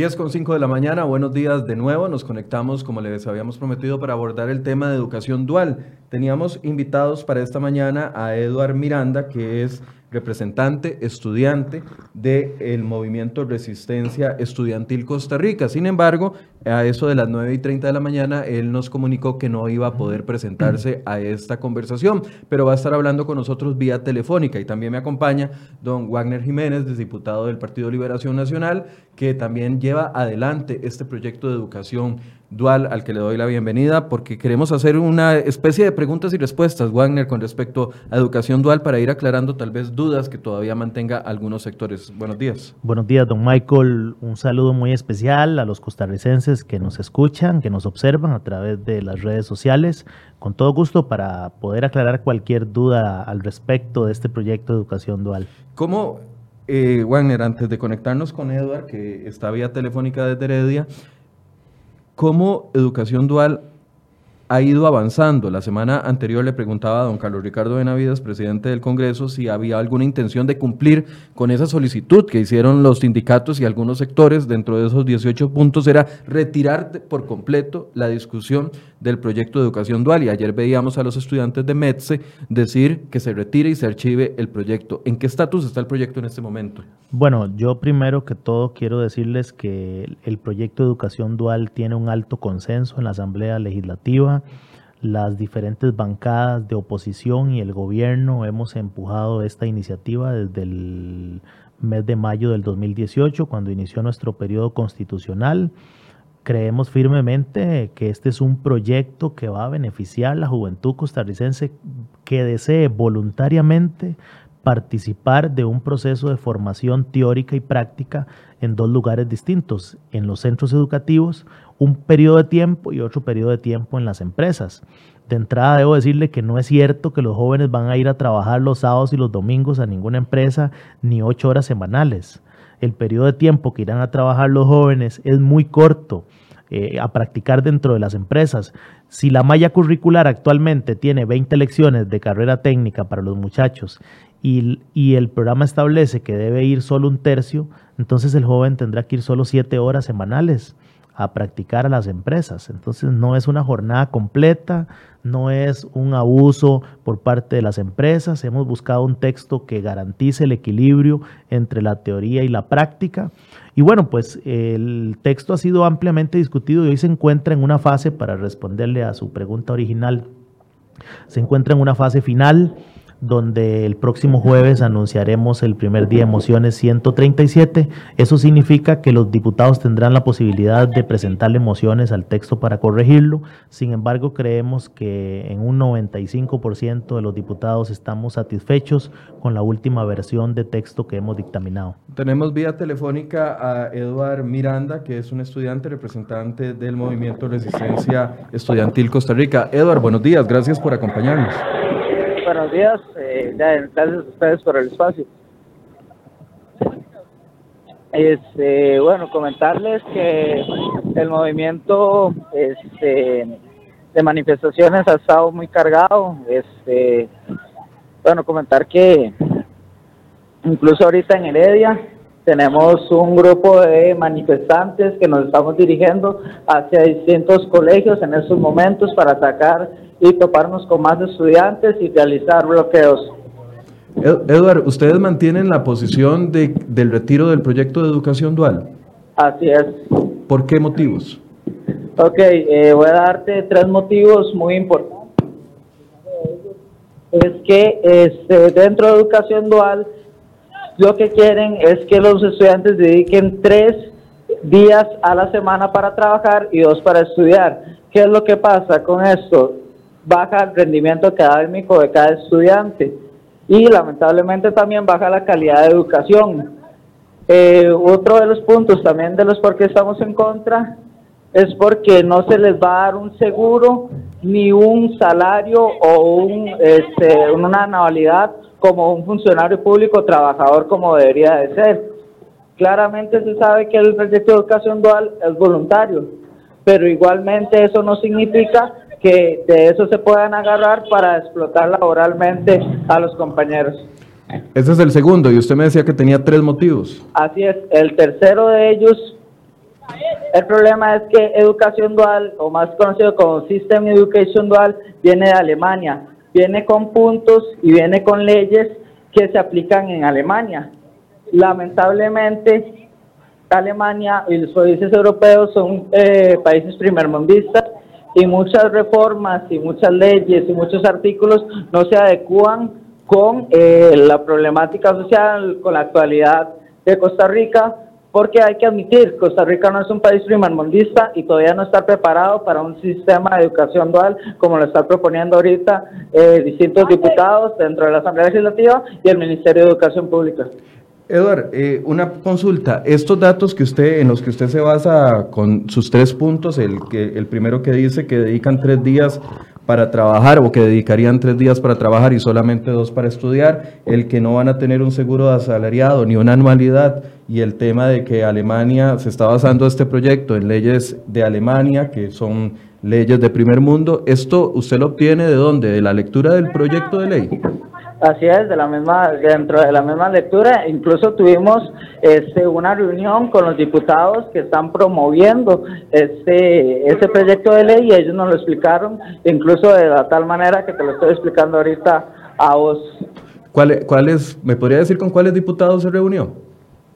10 con 5 de la mañana, buenos días de nuevo. Nos conectamos, como les habíamos prometido, para abordar el tema de educación dual. Teníamos invitados para esta mañana a Eduard Miranda, que es representante estudiante del movimiento Resistencia Estudiantil Costa Rica. Sin embargo, a eso de las 9 y 30 de la mañana, él nos comunicó que no iba a poder presentarse a esta conversación, pero va a estar hablando con nosotros vía telefónica. Y también me acompaña don Wagner Jiménez, diputado del Partido Liberación Nacional, que también lleva adelante este proyecto de educación dual al que le doy la bienvenida, porque queremos hacer una especie de preguntas y respuestas, Wagner, con respecto a educación dual para ir aclarando tal vez dudas que todavía mantenga algunos sectores. Buenos días. Buenos días, don Michael. Un saludo muy especial a los costarricenses que nos escuchan, que nos observan a través de las redes sociales. Con todo gusto para poder aclarar cualquier duda al respecto de este proyecto de educación dual. ¿Cómo, eh, Wagner, antes de conectarnos con Edward, que está vía telefónica desde Heredia, cómo educación dual ha ido avanzando. La semana anterior le preguntaba a don Carlos Ricardo Benavides, presidente del Congreso, si había alguna intención de cumplir con esa solicitud que hicieron los sindicatos y algunos sectores dentro de esos 18 puntos, era retirar por completo la discusión del proyecto de educación dual. Y ayer veíamos a los estudiantes de METSE decir que se retire y se archive el proyecto. ¿En qué estatus está el proyecto en este momento? Bueno, yo primero que todo quiero decirles que el proyecto de educación dual tiene un alto consenso en la Asamblea Legislativa las diferentes bancadas de oposición y el gobierno hemos empujado esta iniciativa desde el mes de mayo del 2018, cuando inició nuestro periodo constitucional. Creemos firmemente que este es un proyecto que va a beneficiar a la juventud costarricense que desee voluntariamente participar de un proceso de formación teórica y práctica en dos lugares distintos, en los centros educativos, un periodo de tiempo y otro periodo de tiempo en las empresas. De entrada debo decirle que no es cierto que los jóvenes van a ir a trabajar los sábados y los domingos a ninguna empresa ni ocho horas semanales. El periodo de tiempo que irán a trabajar los jóvenes es muy corto eh, a practicar dentro de las empresas. Si la malla curricular actualmente tiene 20 lecciones de carrera técnica para los muchachos y, y, el programa establece que debe ir solo un tercio, entonces el joven tendrá que ir solo 7 horas semanales a practicar a las empresas. Entonces no es una jornada completa, no es un abuso por parte de las empresas. Hemos buscado un texto que garantice el equilibrio entre la teoría y la práctica. Y bueno, pues el texto ha sido ampliamente discutido y hoy se encuentra en una fase, para responderle a su pregunta original, se encuentra en una fase final donde el próximo jueves anunciaremos el primer día de mociones 137. Eso significa que los diputados tendrán la posibilidad de presentarle mociones al texto para corregirlo. Sin embargo, creemos que en un 95% de los diputados estamos satisfechos con la última versión de texto que hemos dictaminado. Tenemos vía telefónica a Eduard Miranda, que es un estudiante representante del Movimiento Resistencia Estudiantil Costa Rica. Eduard, buenos días, gracias por acompañarnos buenos días. Eh, gracias a ustedes por el espacio. Este, bueno, comentarles que el movimiento este, de manifestaciones ha estado muy cargado. Este, bueno, comentar que incluso ahorita en Heredia tenemos un grupo de manifestantes que nos estamos dirigiendo hacia distintos colegios en estos momentos para sacar y toparnos con más estudiantes y realizar bloqueos. Eduard, ¿ustedes mantienen la posición de, del retiro del proyecto de educación dual? Así es. ¿Por qué motivos? Ok, eh, voy a darte tres motivos muy importantes. Es que este, dentro de educación dual lo que quieren es que los estudiantes dediquen tres días a la semana para trabajar y dos para estudiar. ¿Qué es lo que pasa con esto? Baja el rendimiento académico de cada estudiante y lamentablemente también baja la calidad de educación. Eh, otro de los puntos también de los por qué estamos en contra es porque no se les va a dar un seguro ni un salario o un, este, una anualidad como un funcionario público trabajador como debería de ser. Claramente se sabe que el proyecto de educación dual es voluntario, pero igualmente eso no significa que de eso se puedan agarrar para explotar laboralmente a los compañeros. Ese es el segundo, y usted me decía que tenía tres motivos. Así es, el tercero de ellos El problema es que educación dual, o más conocido como System Education Dual, viene de Alemania. Viene con puntos y viene con leyes que se aplican en Alemania. Lamentablemente, Alemania y los países europeos son eh, países primermundistas y muchas reformas y muchas leyes y muchos artículos no se adecúan con eh, la problemática social, con la actualidad de Costa Rica, porque hay que admitir, Costa Rica no es un país primermundista y todavía no está preparado para un sistema de educación dual como lo están proponiendo ahorita eh, distintos diputados dentro de la Asamblea Legislativa y el Ministerio de Educación Pública. Eduard, eh, una consulta. Estos datos que usted, en los que usted se basa con sus tres puntos, el, que, el primero que dice que dedican tres días para trabajar o que dedicarían tres días para trabajar y solamente dos para estudiar, el que no van a tener un seguro de asalariado ni una anualidad y el tema de que Alemania se está basando este proyecto en leyes de Alemania, que son leyes de primer mundo. ¿Esto usted lo obtiene de dónde? ¿De la lectura del proyecto de ley? Así es, de la misma, dentro de la misma lectura, incluso tuvimos este, una reunión con los diputados que están promoviendo este, este proyecto de ley y ellos nos lo explicaron, incluso de la tal manera que te lo estoy explicando ahorita a vos. ¿Cuál, cuáles, ¿Me podría decir con cuáles diputados se reunió?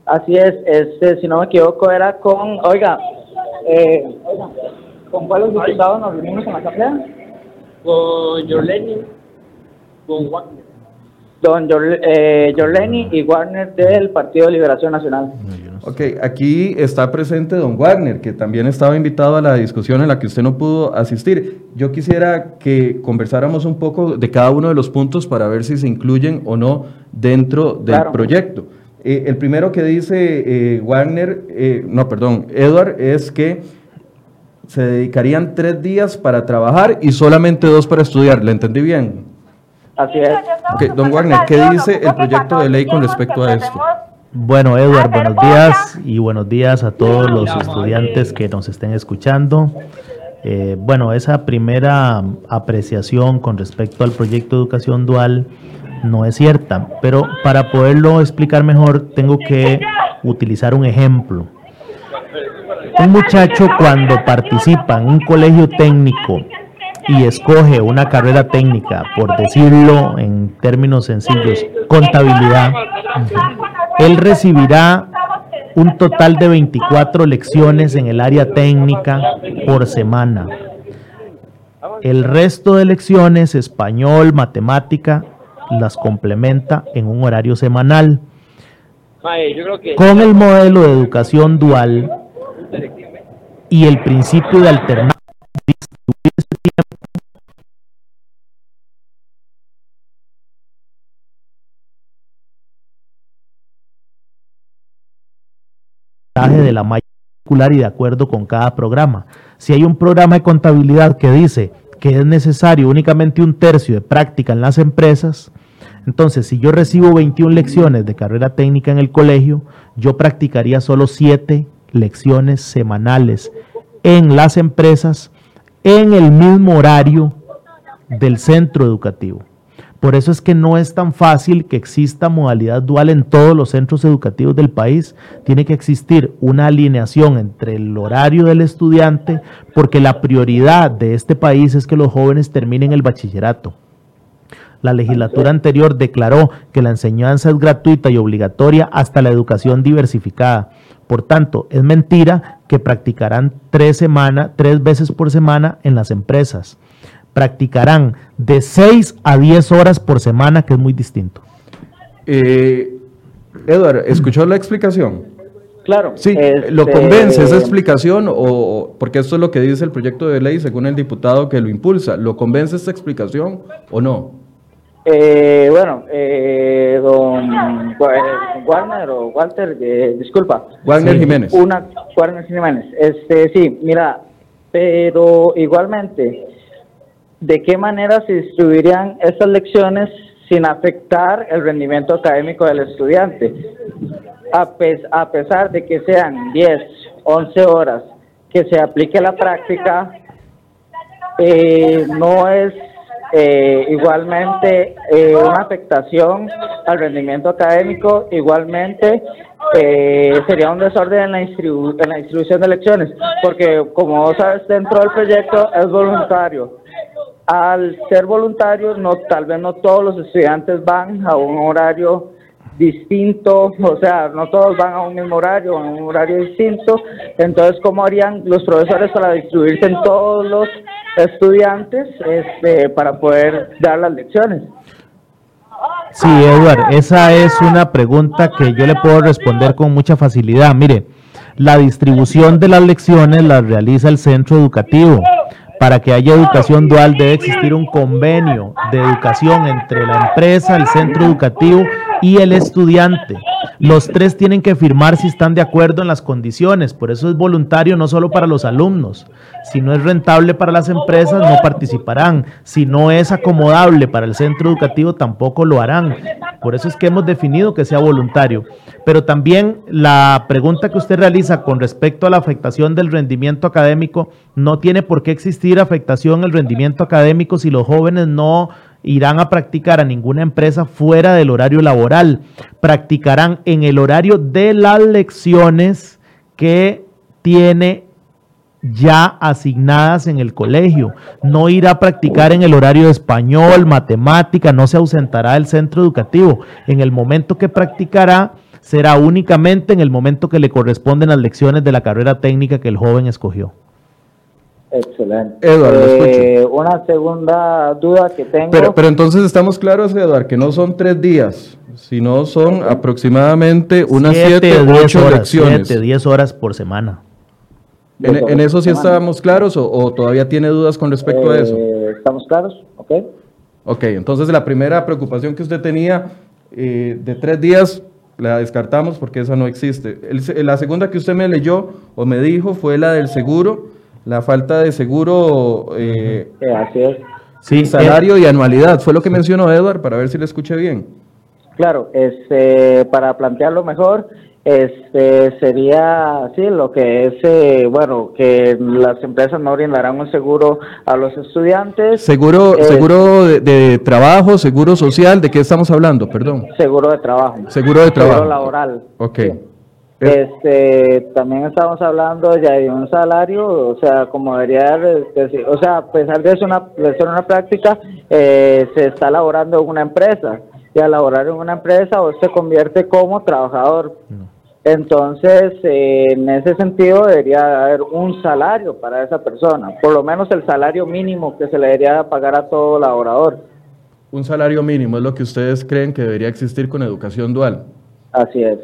Así es, este, si no me equivoco, era con, oiga, eh, ¿con cuáles diputados nos reunimos en la asamblea? Con Jolene, con Wagner don eh, Jorleni y Wagner del Partido de Liberación Nacional. Ok, aquí está presente don Wagner, que también estaba invitado a la discusión en la que usted no pudo asistir. Yo quisiera que conversáramos un poco de cada uno de los puntos para ver si se incluyen o no dentro del proyecto. Eh, el primero que dice eh, Wagner, eh, no, perdón, Edward, es que se dedicarían tres días para trabajar y solamente dos para estudiar. ¿Le entendí bien? Así es. don Wagner, ¿qué dice el proyecto de ley con respecto a esto? Bueno, Edward, buenos días y buenos días a todos los estudiantes que nos estén escuchando. Eh, bueno, esa primera apreciación con respecto al proyecto de educación dual no es cierta, pero para poderlo explicar mejor tengo que utilizar un ejemplo. Un muchacho cuando participa en un colegio técnico y escoge una carrera técnica, por decirlo en términos sencillos, contabilidad, él recibirá un total de 24 lecciones en el área técnica por semana. El resto de lecciones, español, matemática, las complementa en un horario semanal. Con el modelo de educación dual y el principio de alternancia de la malla y de acuerdo con cada programa. Si hay un programa de contabilidad que dice que es necesario únicamente un tercio de práctica en las empresas, entonces si yo recibo 21 lecciones de carrera técnica en el colegio, yo practicaría solo 7 lecciones semanales en las empresas en el mismo horario del centro educativo. Por eso es que no es tan fácil que exista modalidad dual en todos los centros educativos del país. Tiene que existir una alineación entre el horario del estudiante, porque la prioridad de este país es que los jóvenes terminen el bachillerato. La legislatura anterior declaró que la enseñanza es gratuita y obligatoria hasta la educación diversificada. Por tanto, es mentira que practicarán tres, semana, tres veces por semana en las empresas practicarán de 6 a 10 horas por semana, que es muy distinto. Eh, Edward, ¿escuchó la explicación? Claro. Sí, ¿lo este, convence esa explicación o porque esto es lo que dice el proyecto de ley según el diputado que lo impulsa? ¿Lo convence esta explicación o no? Eh, bueno, eh, don Warner o Walter, eh, disculpa. Warner Jiménez. Una, Warner Jiménez. Este, sí, mira, pero igualmente, de qué manera se distribuirían estas lecciones sin afectar el rendimiento académico del estudiante. A, pesar de que sean 10, 11 horas que se aplique la práctica, eh, no es eh, igualmente eh, una afectación al rendimiento académico, igualmente eh, sería un desorden en la, en la distribución de lecciones, porque como vos sabes, dentro del proyecto es voluntario. Al ser voluntario, no, tal vez no todos los estudiantes van a un horario distinto, o sea, no todos van a un mismo horario, a un horario distinto. Entonces, ¿cómo harían los profesores para distribuirse en todos los estudiantes este, para poder dar las lecciones? Sí, Edward, esa es una pregunta que yo le puedo responder con mucha facilidad. Mire, la distribución de las lecciones la realiza el centro educativo. Para que haya educación dual debe existir un convenio de educación entre la empresa, el centro educativo y el estudiante. Los tres tienen que firmar si están de acuerdo en las condiciones. Por eso es voluntario no solo para los alumnos. Si no es rentable para las empresas, no participarán. Si no es acomodable para el centro educativo, tampoco lo harán. Por eso es que hemos definido que sea voluntario. Pero también la pregunta que usted realiza con respecto a la afectación del rendimiento académico, no tiene por qué existir afectación al rendimiento académico si los jóvenes no irán a practicar a ninguna empresa fuera del horario laboral. Practicarán en el horario de las lecciones que tiene ya asignadas en el colegio. No irá a practicar en el horario español, matemática, no se ausentará del centro educativo. En el momento que practicará será únicamente en el momento que le corresponden las lecciones de la carrera técnica que el joven escogió. Excelente. Eduardo, Eh, una segunda duda que tengo. Pero, pero entonces estamos claros, Eduardo, que no son tres días, sino son aproximadamente unas siete, diez ocho horas, lecciones. siete, diez horas por semana. ¿En, en eso sí estábamos claros o, o todavía tiene dudas con respecto a eso? Eh, ¿Estamos claros? ¿Ok? Ok, entonces la primera preocupación que usted tenía eh, de tres días la descartamos porque esa no existe. El la segunda que usted me leyó o me dijo fue la del seguro, la falta de seguro, eh, Eh, así es. Sí, salario y anualidad. Fue lo que mencionó Edward para ver si le escuché bien. Claro, este, para plantearlo mejor, este, sería, sí, lo que es, eh, bueno, que las empresas no brindarán un seguro a los estudiantes. Seguro, Eh, seguro de, de trabajo, seguro social, ¿de qué estamos hablando? Perdón. Seguro de trabajo. Seguro de trabajo. Seguro laboral. Ok. Sí. Eh, Este, también estamos hablando ya de un salario, o sea, como debería de- decir, o sea, a pesar de ser una, de ser una práctica, eh, se está laborando en una empresa, y al laborar en una empresa, o se convierte como trabajador. Entonces, eh, en ese sentido, debería haber un salario para esa persona, por lo menos el salario mínimo que se le debería pagar a todo laborador. un salario mínimo es lo que ustedes creen que debería existir con educación dual. Así es.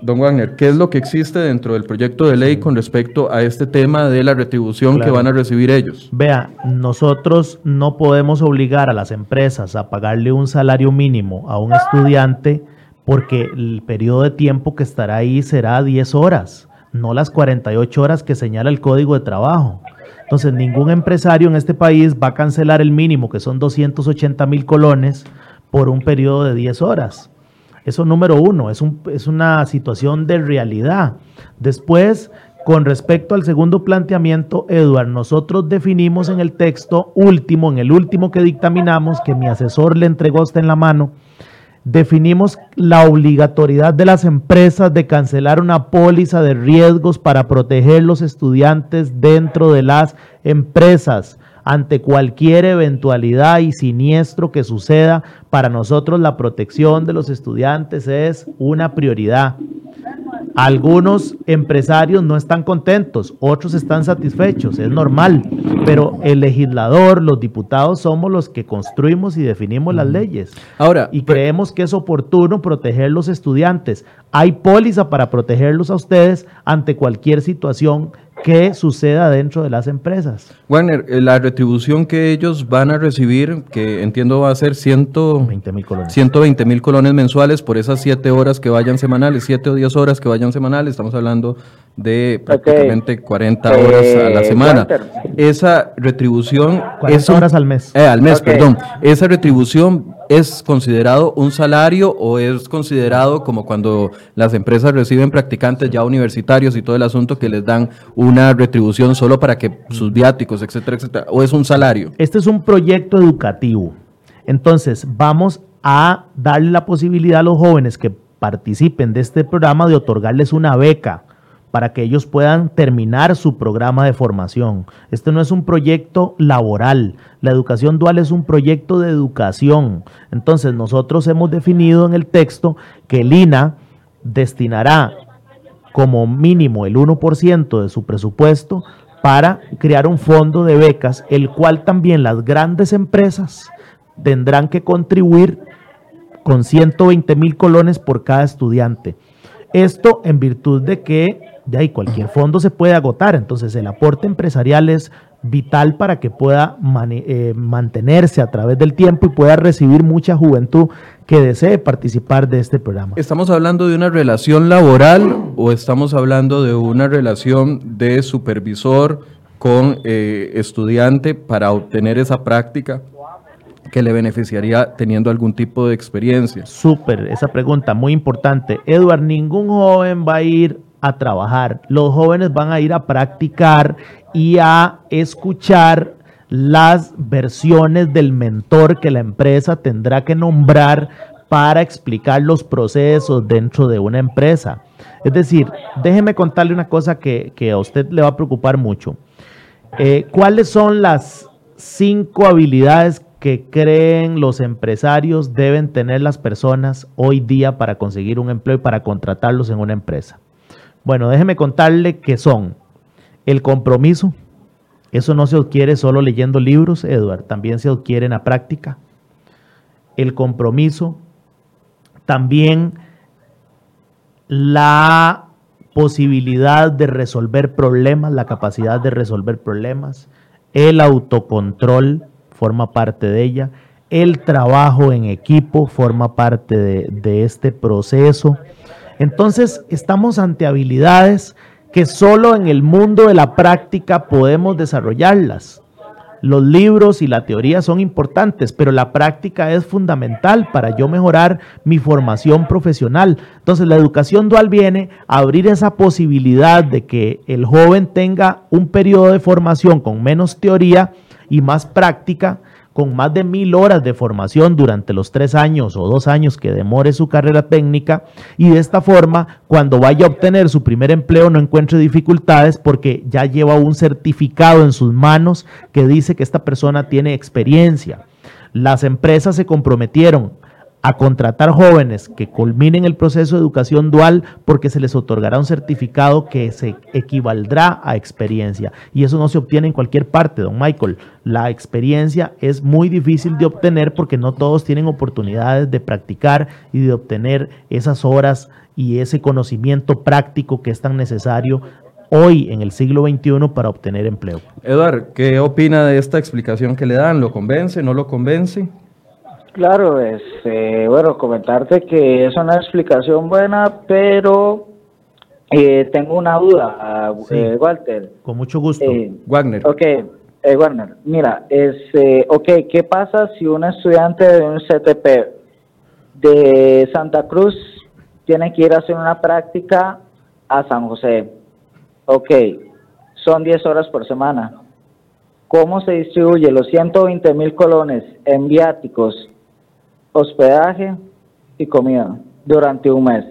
Don Wagner, ¿qué es lo que existe dentro del proyecto de ley con respecto a este tema de la retribución que van a recibir ellos? Vea, nosotros no podemos obligar a las empresas a pagarle un salario mínimo a un estudiante porque el periodo de tiempo que estará ahí será 10 horas, no las 48 horas que señala el Código de Trabajo. Entonces, ningún empresario en este país va a cancelar el mínimo, que son 280 mil colones, por un periodo de 10 horas. Eso número uno, es, un- es una situación de realidad. Después, con respecto al segundo planteamiento, Eduard, nosotros definimos en el texto último, en el último que dictaminamos, que mi asesor le entregó a usted en la mano, definimos la obligatoriedad de las empresas de cancelar una póliza de riesgos para proteger los estudiantes dentro de las empresas ante cualquier eventualidad y siniestro que suceda. Para nosotros la protección de los estudiantes es una prioridad. Algunos empresarios no están contentos, otros están satisfechos, es normal, pero el legislador, los diputados somos los que construimos y definimos las leyes. Ahora, Y creemos que es oportuno proteger los estudiantes. Hay póliza para protegerlos a ustedes ante cualquier situación que suceda dentro de las empresas. Wagner, eh, la retribución que ellos van a recibir, que entiendo va a ser ciento, 20 mil colones. 120 mil colones mensuales por esas 7 horas que vayan semanales, 7 o 10 horas que vayan semanales, estamos hablando de prácticamente 40 horas a la Eh, semana. Walter. Esa retribución 40 es un- horas al mes. eh, al mes, perdón. ¿Esa retribución es considerado un salario o es considerado como cuando las empresas reciben practicantes ya universitarios y todo el asunto que les dan una retribución solo para que sus viáticos, etcétera, etcétera? ¿O es un salario? Este es un proyecto educativo. Entonces, vamos a darle la posibilidad a los jóvenes que participen de este programa, de otorgarles una beca para que ellos puedan terminar su programa de formación. Este no es un proyecto laboral, la educación dual es un proyecto de educación. Entonces nosotros hemos definido en el texto que el INA destinará como mínimo el 1% de su presupuesto para crear un fondo de becas, el cual también las grandes empresas tendrán que contribuir con 120 mil colones por cada estudiante. Esto en virtud de que de ahí cualquier fondo se puede agotar, entonces el aporte empresarial es vital para que pueda eh, mantenerse a través del tiempo y pueda recibir mucha juventud que desee participar de este programa. ¿Estamos hablando de una relación laboral o estamos hablando de una relación de supervisor con eh, estudiante para obtener esa práctica? que le beneficiaría teniendo algún tipo de experiencia? Súper, esa pregunta muy importante. Edward, ningún joven va a ir a trabajar, los jóvenes van a ir a practicar y a escuchar las versiones del mentor que la empresa tendrá que nombrar para explicar los procesos dentro de una empresa. Es decir, déjeme contarle una cosa que, a usted le va a preocupar mucho. Eh, ¿Cuáles son las cinco habilidades que creen los empresarios deben tener las personas hoy día para conseguir un empleo y para contratarlos en una empresa? Bueno, déjeme contarle que son el compromiso. Eso no se adquiere solo leyendo libros, Edward, también se adquiere en la práctica. El compromiso, también la posibilidad de resolver problemas, la capacidad de resolver problemas, el autocontrol forma parte de ella, el trabajo en equipo forma parte de este proceso entonces, estamos ante habilidades que solo en el mundo de la práctica podemos desarrollarlas. Los libros y la teoría son importantes, pero la práctica es fundamental para yo mejorar mi formación profesional. Entonces la educación dual viene a abrir esa posibilidad de que el joven tenga un periodo de formación con menos teoría y más práctica con más de mil horas de formación durante los tres años o dos años que demore su carrera técnica y de esta forma cuando vaya a obtener su primer empleo no encuentre dificultades porque ya lleva un certificado en sus manos que dice que esta persona tiene experiencia. Las empresas se comprometieron a contratar jóvenes que culminen el proceso de educación dual porque se les otorgará un certificado que se equivaldrá a experiencia. Y eso no se obtiene en cualquier parte, don Michael. La experiencia es muy difícil de obtener porque no todos tienen oportunidades de practicar y de obtener esas horas y ese conocimiento práctico que es tan necesario hoy en el siglo XXI para obtener empleo. Eduard, ¿qué opina de esta explicación que le dan? ¿Lo convence? ¿No lo convence? Claro, este, bueno, comentarte que es una explicación buena, pero eh, tengo una duda, eh, Walter. Con mucho gusto. Eh, Wagner. Ok, Wagner, mira, es, ok, ¿qué pasa si un estudiante de un CTP de Santa Cruz tiene que ir a hacer una práctica a San José? Ok, son 10 horas por semana. ¿Cómo se distribuye los 120 mil colones en viáticos hospedaje y comida durante un mes.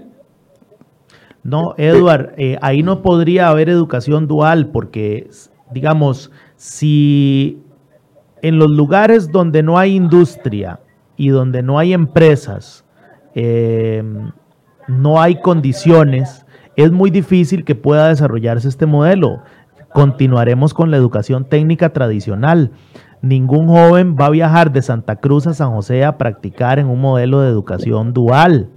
No, Edward, eh, ahí no podría haber educación dual porque, digamos, si en los lugares donde no hay industria y donde no hay empresas, eh, no hay condiciones, es muy difícil que pueda desarrollarse este modelo. Continuaremos con la educación técnica tradicional ningún joven va a viajar de Santa Cruz a San José a practicar en un modelo de educación dual.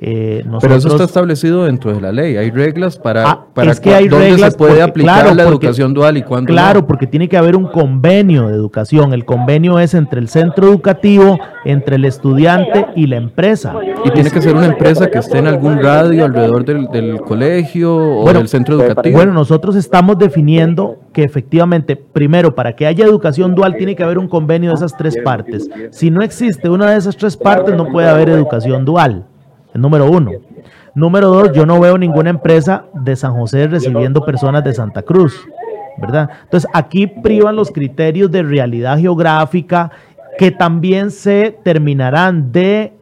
Eh, Pero eso está establecido dentro de la ley. Hay reglas para, ah, para es que hay reglas se puede aplicar la educación dual y cuándo Claro, porque tiene que haber un convenio de educación. El convenio es entre el centro educativo, entre el estudiante y la empresa. Y tiene que ser una empresa que esté en algún radio alrededor del, colegio o del centro educativo. Bueno, nosotros estamos definiendo que efectivamente, primero, para que haya educación dual tiene que haber un convenio de esas tres partes. Si no existe una de esas tres partes, no puede haber educación dual número uno. Número dos, yo no veo ninguna empresa de San José recibiendo personas de Santa Cruz, ¿verdad? Entonces, aquí privan los criterios de realidad geográfica que también se terminarán de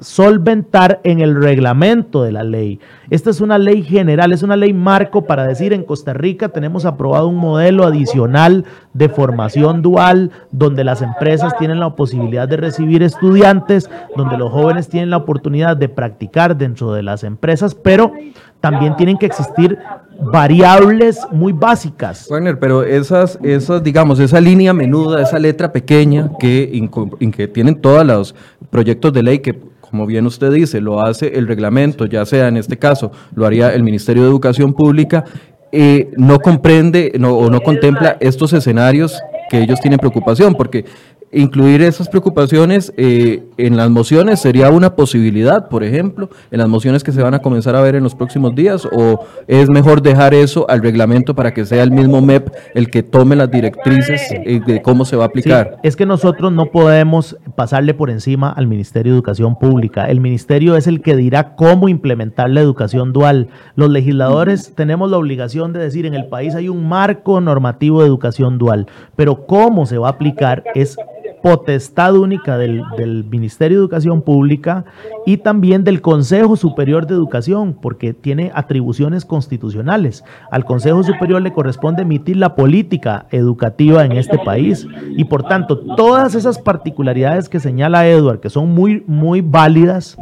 solventar en el reglamento de la ley. Esta es una ley general, es una ley marco para decir en Costa Rica tenemos aprobado un modelo adicional de formación dual donde las empresas tienen la posibilidad de recibir estudiantes, donde los jóvenes tienen la oportunidad de practicar dentro de las empresas, pero también tienen que existir variables muy básicas. Wagner, pero esas, esas, digamos, esa línea menuda, esa letra pequeña que, que tienen todos los proyectos de ley que como bien usted dice, lo hace el reglamento, ya sea en este caso, lo haría el Ministerio de Educación Pública, eh, no comprende no, o no contempla estos escenarios que ellos tienen preocupación, porque incluir esas preocupaciones eh, en las mociones sería una posibilidad, por ejemplo, en las mociones que se van a comenzar a ver en los próximos días, o es mejor dejar eso al reglamento para que sea el mismo MEP el que tome las directrices eh, de cómo se va a aplicar. es que nosotros no podemos pasarle por encima al Ministerio de Educación Pública. El ministerio es el que dirá cómo implementar la educación dual. Los legisladores tenemos la obligación de decir en el país hay un marco normativo de educación dual, pero cómo se va a aplicar es potestad única del, Ministerio de Educación Pública y también del Consejo Superior de Educación, porque tiene atribuciones constitucionales. Al Consejo Superior le corresponde emitir la política educativa en este país y por tanto todas esas particularidades que señala Edward, que son muy, muy válidas,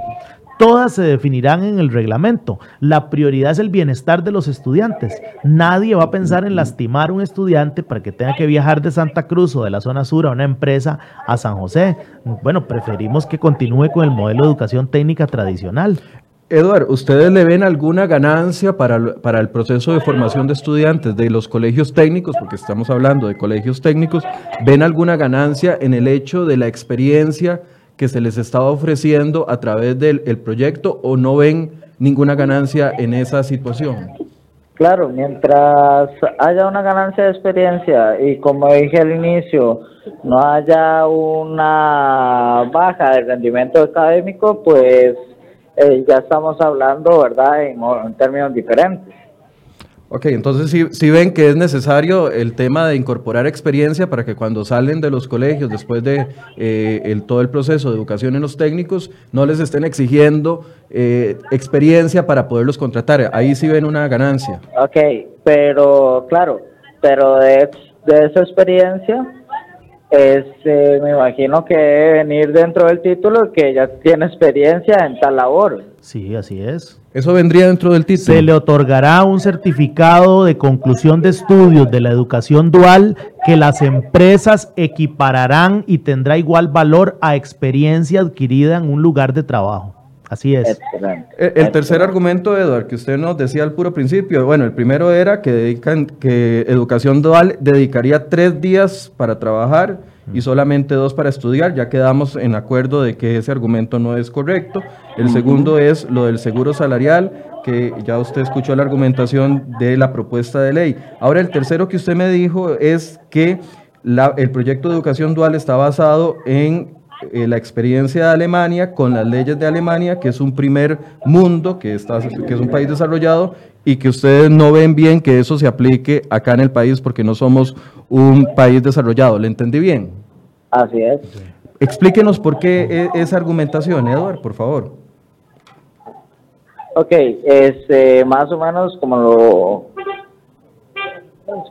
todas se definirán en el reglamento. La prioridad es el bienestar de los estudiantes. Nadie va a pensar en lastimar a un estudiante para que tenga que viajar de Santa Cruz o de la zona sur a una empresa a San José. Bueno, preferimos que continúe con el modelo de educación técnica tradicional. Eduard, ¿ustedes le ven alguna ganancia para, para, el proceso de formación de estudiantes de los colegios técnicos, porque estamos hablando de colegios técnicos, ven alguna ganancia en el hecho de la experiencia que se les estaba ofreciendo a través del proyecto o no ven ninguna ganancia en esa situación? Claro, mientras haya una ganancia de experiencia y como dije al inicio, no haya una baja de rendimiento académico, pues eh, ya estamos hablando, ¿verdad?, en términos diferentes. Ok, entonces si ven que es necesario el tema de incorporar experiencia para que cuando salen de los colegios, después de eh, el, todo el proceso de educación en los técnicos, no les estén exigiendo eh, experiencia para poderlos contratar. Ahí sí ven una ganancia. Ok, pero claro, pero de, de esa experiencia, este, me imagino que debe venir dentro del título que ya tiene experiencia en tal labor. Sí, así es. Eso vendría dentro del título. Se le otorgará un certificado de conclusión de estudios de la educación dual que las empresas equipararán y tendrá igual valor a experiencia adquirida en un lugar de trabajo. Así es. El, tercer argumento, Eduard, que usted nos decía al puro principio, bueno, el primero era que, dedican, que educación dual dedicaría tres días para trabajar y solamente dos para estudiar. Ya quedamos en acuerdo de que ese argumento no es correcto. El segundo es lo del seguro salarial, que ya usted escuchó la argumentación de la propuesta de ley. Ahora, el tercero que usted me dijo es que el proyecto de educación dual está basado en eh, la experiencia de Alemania con las leyes de Alemania, que es un primer mundo, que, está, que es un país desarrollado, y que ustedes no ven bien que eso se aplique acá en el país porque no somos un país desarrollado. ¿Le entendí bien? Así es. Explíquenos por qué e, esa argumentación, Eduard, por favor. Ok, este, más o menos como lo,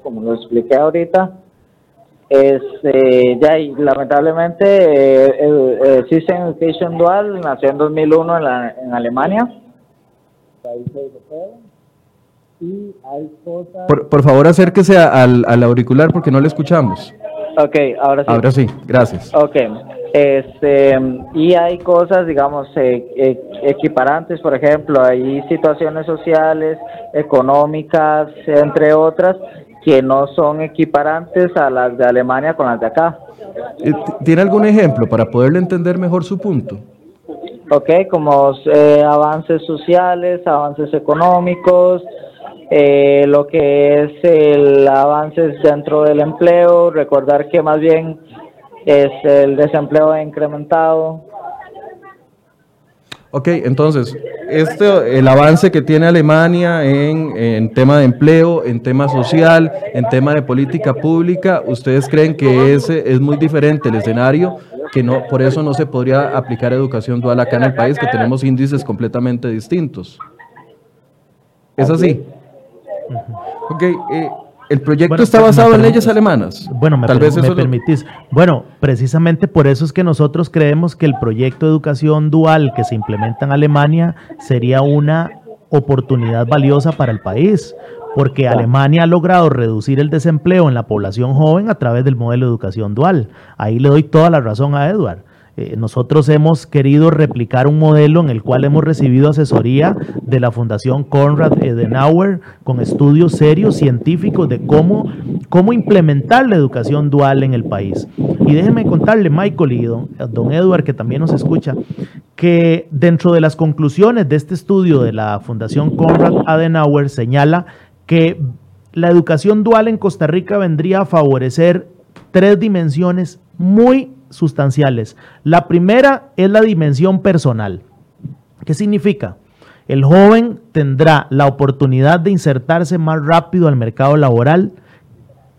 como lo expliqué ahorita, este, ya, y lamentablemente, eh, System Education Dual nació en 2001 en, la, en Alemania. Y hay cosas... Por, por favor, acérquese al, al auricular porque no le escuchamos. Ok, ahora sí. Ahora sí, gracias. Ok, este, y hay cosas, digamos, eh, eh, equiparantes, por ejemplo, hay situaciones sociales, económicas, entre otras, que no son equiparantes a las de Alemania con las de acá. Eh, ¿Tiene algún ejemplo para poderle entender mejor su punto? Ok, como eh, avances sociales, avances económicos, eh, lo que es el avance dentro del empleo, recordar que más bien es el desempleo incrementado, Ok, entonces, este, el avance que tiene Alemania en, en, tema de empleo, en tema social, en tema de política pública, ¿ustedes creen que ese es muy diferente el escenario que no, por eso no se podría aplicar educación dual acá en el país, que tenemos índices completamente distintos. ¿Es así? Ok, eh, el proyecto Bueno, está basado en leyes alemanas. Bueno, me, Tal per- vez me eso es lo- permitís. Bueno, precisamente por eso es que nosotros creemos que el proyecto de educación dual que se implementa en Alemania sería una oportunidad valiosa para el país, porque Alemania ha logrado reducir el desempleo en la población joven a través del modelo de educación dual. Ahí le doy toda la razón a Edward. Eh, nosotros hemos querido replicar un modelo en el cual hemos recibido asesoría de la Fundación Konrad Adenauer con estudios serios científicos de cómo, cómo implementar la educación dual en el país. Y déjeme contarle, Michael y don, don Edward, que también nos escucha, que dentro de las conclusiones de este estudio de la Fundación Konrad Adenauer señala que la educación dual en Costa Rica vendría a favorecer tres dimensiones muy sustanciales. La primera es la dimensión personal. ¿Qué significa? El joven tendrá la oportunidad de insertarse más rápido al mercado laboral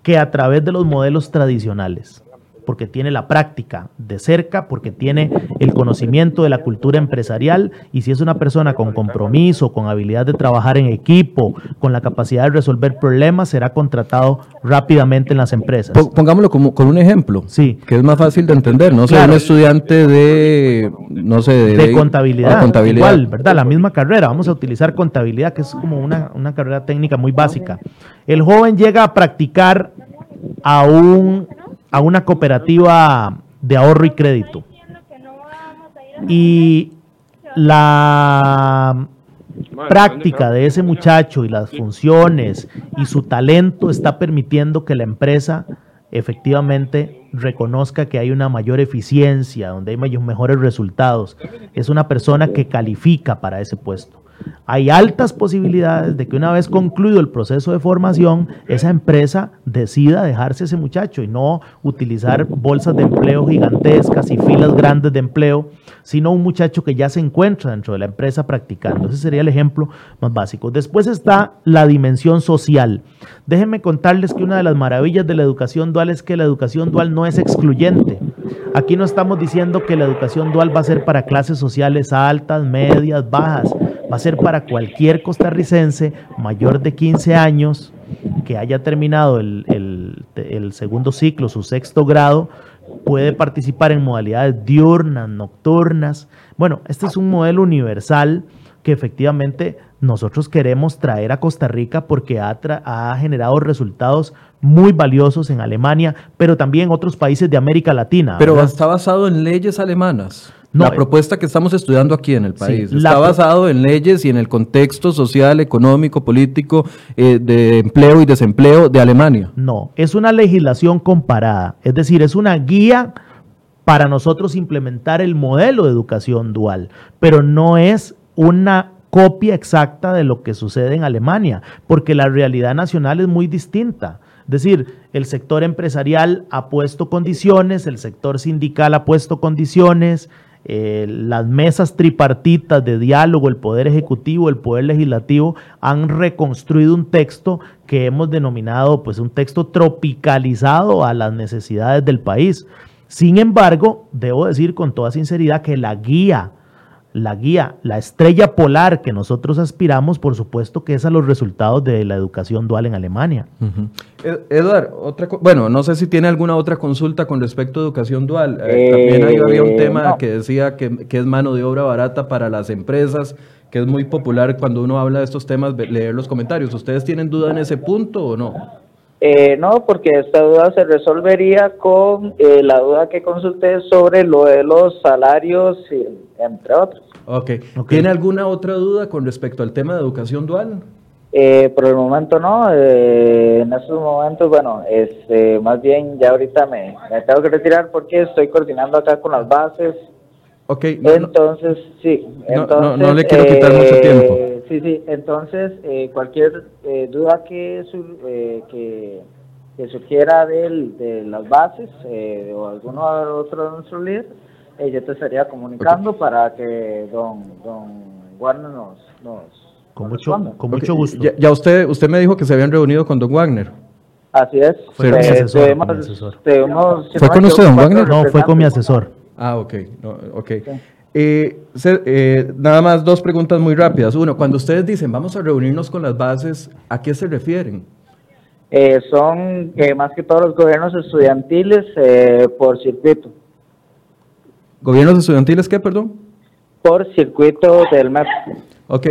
que a través de los modelos tradicionales, porque tiene la práctica de cerca, porque tiene el conocimiento de la cultura empresarial y si es una persona con compromiso, con habilidad de trabajar en equipo, con la capacidad de resolver problemas, será contratado rápidamente en las empresas. Po- Pongámoslo como, con un ejemplo, Sí. que es más fácil de entender, no sé, Claro. un estudiante de, no sé, de, de contabilidad, contabilidad. igual, ¿verdad? La misma carrera, vamos a utilizar contabilidad, que es como una, una carrera técnica muy básica. El joven llega a practicar a, un, a una cooperativa de ahorro y crédito. Y la práctica de ese muchacho y las funciones y su talento está permitiendo que la empresa efectivamente reconozca que hay una mayor eficiencia, donde hay mejores resultados. Es una persona que califica para ese puesto. Hay altas posibilidades de que una vez concluido el proceso de formación, esa empresa decida dejarse ese muchacho y no utilizar bolsas de empleo gigantescas y filas grandes de empleo, sino un muchacho que ya se encuentra dentro de la empresa practicando. Ese sería el ejemplo más básico. Después está la dimensión social. Déjenme contarles que una de las maravillas de la educación dual es que la educación dual no es excluyente. Aquí no estamos diciendo que la educación dual va a ser para clases sociales altas, medias, bajas. Va a ser para cualquier costarricense mayor de 15 años que haya terminado el, el- el segundo ciclo, su sexto grado, puede participar en modalidades diurnas, nocturnas. Bueno, este es un modelo universal que efectivamente nosotros queremos traer a Costa Rica porque ha, ha generado resultados muy valiosos en Alemania, pero también en otros países de América Latina. Pero ¿verdad? está basado en leyes alemanas. No, la eh, propuesta que estamos estudiando aquí en el país está basado en leyes y en el contexto social, económico, político, eh, de empleo y desempleo de Alemania. No, es una legislación comparada, es decir, es una guía para nosotros implementar el modelo de educación dual, pero no es una copia exacta de lo que sucede en Alemania, porque la realidad nacional es muy distinta. Es decir, el sector empresarial ha puesto condiciones, el sector sindical ha puesto condiciones, eh, las mesas tripartitas de diálogo, el Poder Ejecutivo, el Poder Legislativo, han reconstruido un texto que hemos denominado pues un texto tropicalizado a las necesidades del país. Sin embargo, debo decir con toda sinceridad que la guía, la guía, la estrella polar que nosotros aspiramos, por supuesto que es a los resultados de la educación dual en Alemania. Ed- Eduard, otra bueno, no sé si tiene alguna otra consulta con respecto a educación dual. Eh, Eh, también ahí había un tema no. que decía que, que es mano de obra barata para las empresas, que es muy popular cuando uno habla de estos temas leer los comentarios. ¿Ustedes tienen duda en ese punto o no? Eh, no, porque esta duda se resolvería con eh, la duda que consulté sobre lo de los salarios, y- entre otros. Ok. Ok. ¿Tiene alguna otra duda con respecto al tema de educación dual? Eh, por el momento no, eh, en estos momentos, bueno, este, más bien ya ahorita me, me tengo que retirar porque estoy coordinando acá con las bases. Ok. no, no. Entonces, sí. No, no, Entonces, no le quiero quitar mucho tiempo. Sí, sí. Entonces, eh, cualquier eh, duda que, sur- eh, que, que surgiera del, de las bases eh, o alguno otro de nuestros líderes, eh, yo te estaría comunicando para que don, don Warner nos, nos, Con mucho, responda. con mucho gusto. Ya, ya usted, usted me dijo que se habían reunido con Don Wagner. Así es. Fue con mi asesor, tuvimos- con mi asesor. tuvimos- si ¿Fue con usted, don Wagner? No, fue con mi asesor. Ah, ok. No, ok. Eh, se- eh, nada más dos preguntas muy rápidas. Uno, cuando ustedes dicen vamos a reunirnos con las bases, ¿a qué se refieren? Eh, son eh, más que todos los gobiernos estudiantiles eh, por circuito, ¿Gobiernos estudiantiles qué, perdón? por circuito del MEP. Ok,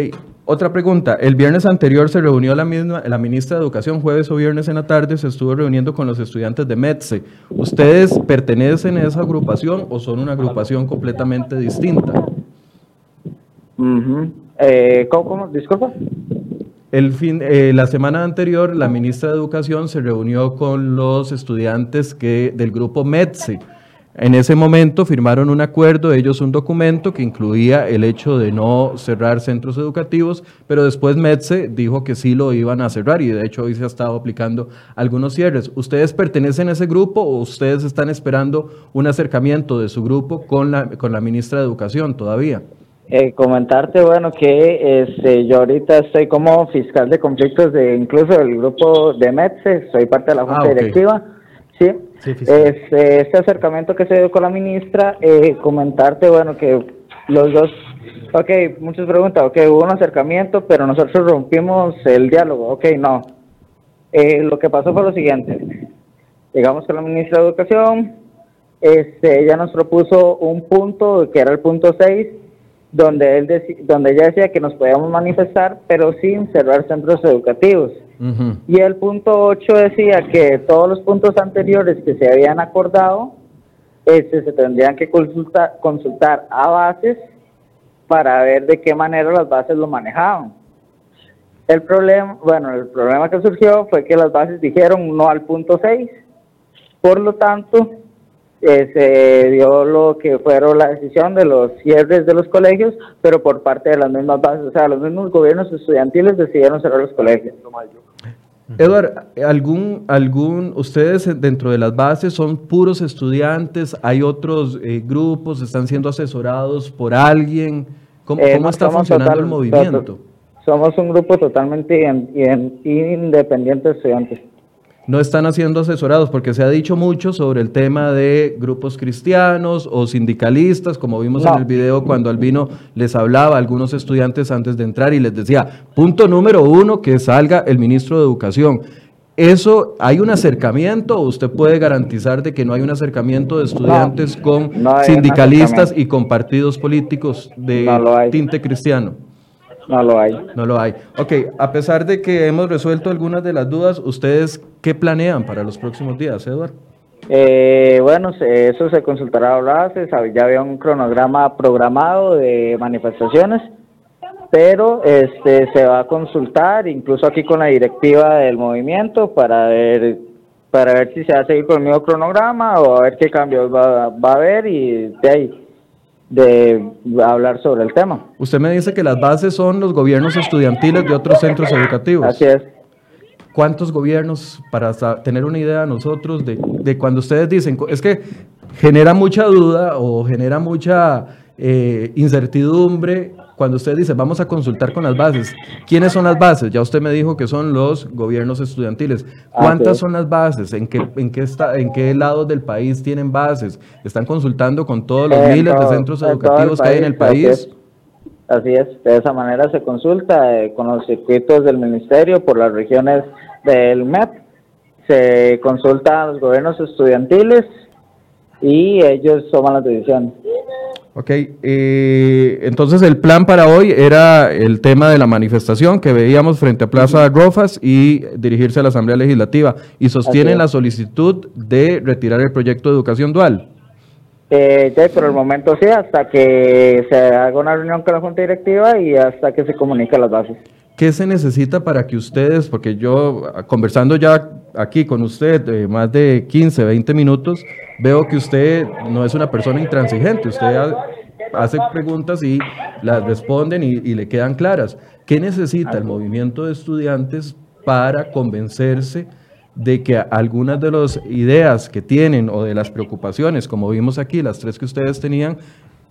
otra pregunta. El viernes anterior se reunió la misma, la ministra de Educación, jueves o viernes en la tarde, se estuvo reuniendo con los estudiantes de METSE. ¿Ustedes pertenecen a esa agrupación o son una agrupación completamente distinta? Eh, ¿cómo, cómo? Disculpa. El fin, eh, la semana anterior, la ministra de Educación se reunió con los estudiantes que, del grupo METSE. En ese momento firmaron un acuerdo, ellos un documento que incluía el hecho de no cerrar centros educativos, pero después METSE dijo que sí lo iban a cerrar y de hecho hoy se ha estado aplicando algunos cierres. ¿Ustedes pertenecen a ese grupo o ustedes están esperando un acercamiento de su grupo con la, con la ministra de Educación todavía? Eh, comentarte, bueno, que este, yo ahorita estoy como fiscal de conflictos de incluso del grupo de METSE, soy parte de la junta Ah, ok. directiva, ¿sí? Este, este acercamiento que se dio con la ministra, eh, comentarte, bueno, que los dos, ok, muchas preguntas, ok, hubo un acercamiento, pero nosotros rompimos el diálogo, ok, no. Eh, lo que pasó fue lo siguiente, llegamos con la ministra de Educación, este, ella nos propuso un punto, que era el punto 6, donde, él donde ella decía que nos podíamos manifestar, pero sin cerrar centros educativos. Y el punto 8 decía que todos los puntos anteriores que se habían acordado este, se tendrían que consultar, consultar a bases para ver de qué manera las bases lo manejaban. El problema, bueno, el problema que surgió fue que las bases dijeron no al punto 6, por lo tanto, eh, se dio lo que fueron la decisión de los cierres de los colegios, pero por parte de las mismas bases, o sea, los mismos gobiernos estudiantiles decidieron cerrar los colegios. Eduard, ¿algún, algún, ustedes dentro de las bases son puros estudiantes? ¿Hay otros eh, grupos? ¿Están siendo asesorados por alguien? ¿Cómo, Eh, cómo no, está funcionando total- el movimiento? somos un grupo totalmente in- in- independiente de estudiantes. No están haciendo asesorados porque se ha dicho mucho sobre el tema de grupos cristianos o sindicalistas, como vimos en el video cuando Albino les hablaba a algunos estudiantes antes de entrar y les decía, punto número uno, que salga el ministro de Educación. ¿Eso hay un acercamiento o usted puede garantizar de que no hay un acercamiento de estudiantes con no sindicalistas y con partidos políticos de tinte cristiano? No lo hay. No lo hay. Ok, a pesar de que hemos resuelto algunas de las dudas, ¿ustedes qué planean para los próximos días, Eduardo? Eh, bueno, se- eso se consultará a bases, hab- ya había un cronograma programado de manifestaciones, pero este se va a consultar, incluso aquí con la directiva del movimiento, para ver para ver si se va a seguir con el mismo cronograma o a ver qué cambios va, va a haber y de ahí de hablar sobre el tema. Usted me dice que las bases son los gobiernos estudiantiles de otros centros educativos. Así es. ¿Cuántos gobiernos, para tener una idea nosotros de, de cuando ustedes dicen, es que genera mucha duda o genera mucha eh, incertidumbre cuando ustedes dicen, vamos a consultar con las bases. ¿Quiénes son las bases? Ya usted me dijo que son los gobiernos estudiantiles. ¿Cuántas son las bases? ¿En qué, en qué, está, en qué lados del país tienen bases? ¿Están consultando con todos los miles todo- de centros educativos que hay en el país, país? así es. Así es, de esa manera se consulta eh, con los circuitos del ministerio por las regiones del MEP, se consulta a los gobiernos estudiantiles y ellos toman las decisiones. Ok, eh, entonces el plan para hoy era el tema de la manifestación que veíamos frente a Plaza Rofas y dirigirse a la Asamblea Legislativa y sostienen la solicitud de retirar el proyecto de educación dual. Eh, ya, por el momento sí, hasta que se haga una reunión con la Junta Directiva y hasta que se comunique las bases. ¿Qué se necesita para que ustedes, porque yo conversando ya aquí con usted eh, más de 15, 20 minutos, veo que usted no es una persona intransigente, usted ha- hace preguntas y las responden y, y le quedan claras. ¿Qué necesita el movimiento de estudiantes para convencerse de que algunas de las ideas que tienen o de las preocupaciones, como vimos aquí, las tres que ustedes tenían,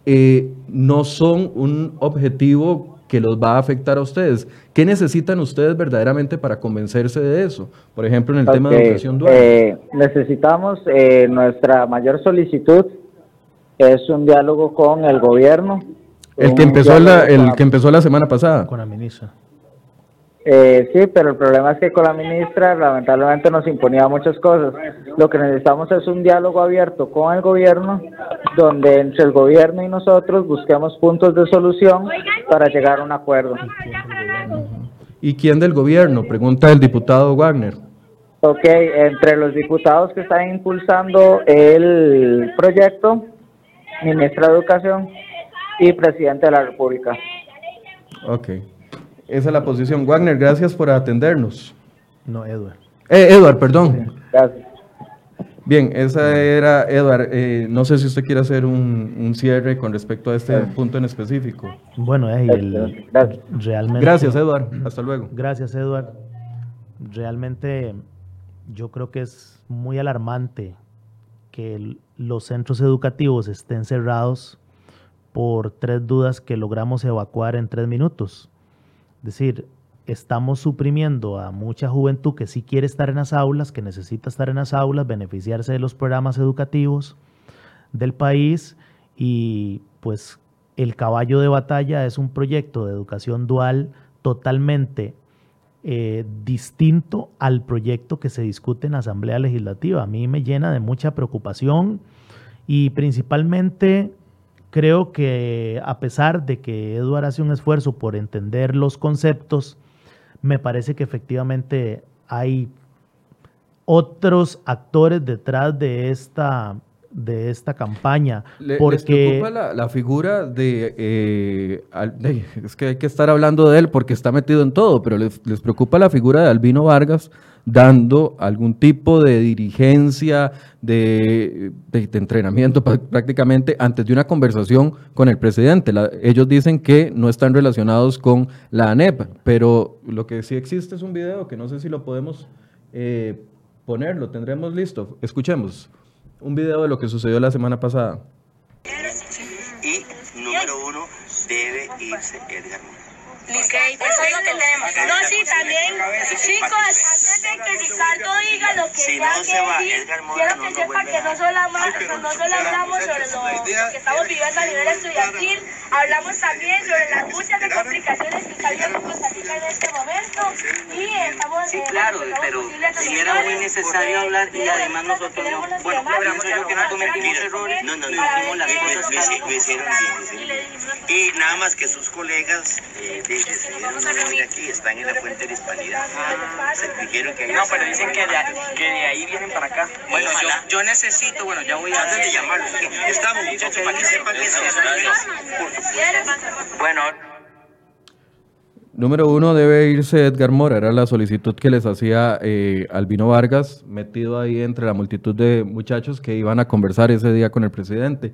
eh, no son un objetivo que los va a afectar a ustedes. ¿Qué necesitan ustedes verdaderamente para convencerse de eso? Por ejemplo, en el tema de educación dual. eh, necesitamos eh, nuestra mayor solicitud es un diálogo con el gobierno. El que empezó la, el que empezó la semana pasada. Con la ministra. Eh, sí, pero el problema es que con la ministra lamentablemente nos imponía muchas cosas. Lo que necesitamos es un diálogo abierto con el gobierno, donde entre el gobierno y nosotros busquemos puntos de solución para llegar a un acuerdo. ¿Y quién del gobierno? Pregunta el diputado Wagner. Ok, entre los diputados que están impulsando el proyecto, ministra de Educación y presidente de la República. Ok. Esa es la posición. Wagner, gracias por atendernos. No, Edward. Eh, Edward, perdón. Gracias. Bien, esa era, Edward, eh, no sé si usted quiere hacer un, un cierre con respecto a este punto en específico. Bueno, eh, y el- Gracias. realmente. Gracias, Edward. Hasta luego. Gracias, Edward. Realmente yo creo que es muy alarmante que el- los centros educativos estén cerrados por tres dudas que logramos evacuar en tres minutos. Es decir, estamos suprimiendo a mucha juventud que sí quiere estar en las aulas, que necesita estar en las aulas, beneficiarse de los programas educativos del país y pues el caballo de batalla es un proyecto de educación dual totalmente eh, distinto al proyecto que se discute en la Asamblea Legislativa. A mí me llena de mucha preocupación y principalmente creo que a pesar de que Eduard hace un esfuerzo por entender los conceptos, me parece que efectivamente hay otros actores detrás de esta, de esta campaña. Le- ¿Les preocupa la, la figura de, eh, al- de- Es que hay que estar hablando de él porque está metido en todo, pero les, les preocupa la figura de Albino Vargas dando algún tipo de dirigencia, de, de- de entrenamiento prácticamente antes de una conversación con el presidente. La- ellos dicen que no están relacionados con la ANEP, pero lo que sí existe es un video que no sé si lo podemos eh, poner, lo tendremos listo. Escuchemos un video de lo que sucedió la semana pasada. Y número uno, debe irse Edgar eso es lo que tenemos. No, sí, también, chicos, de que Ricardo diga lo que Si no se va decir, Edgar Mora, quiero no que lo sepa que no solo, ama- no solo hablamos sobre lo que estamos viviendo a nivel estudiantil, hablamos también sobre las muchas de complicaciones que está viviendo Costa Rica en este momento. Y estamos Sí, eh, claro, buscamos pero si era muy necesario hablar y además nosotros, no. Bueno, pienso yo que no cometimos errores, no, no, no, no hicimos las no, cosas no, no, Lo hicieron bien. Y nada más que sus colegas eh, de- decidieron no venir aquí, están en la fuente de la hispanidad. Se dijeron No, pero dicen que de, que de ahí vienen para acá. Bueno, yo, yo necesito, bueno, ya voy a... Traten de llamarlos. Estamos, muchachos, para que sepan que eso Bueno, Número uno, debe irse Edgar Mora. Era la solicitud que les hacía eh, Albino Vargas, metido ahí entre la multitud de muchachos que iban a conversar ese día con el presidente.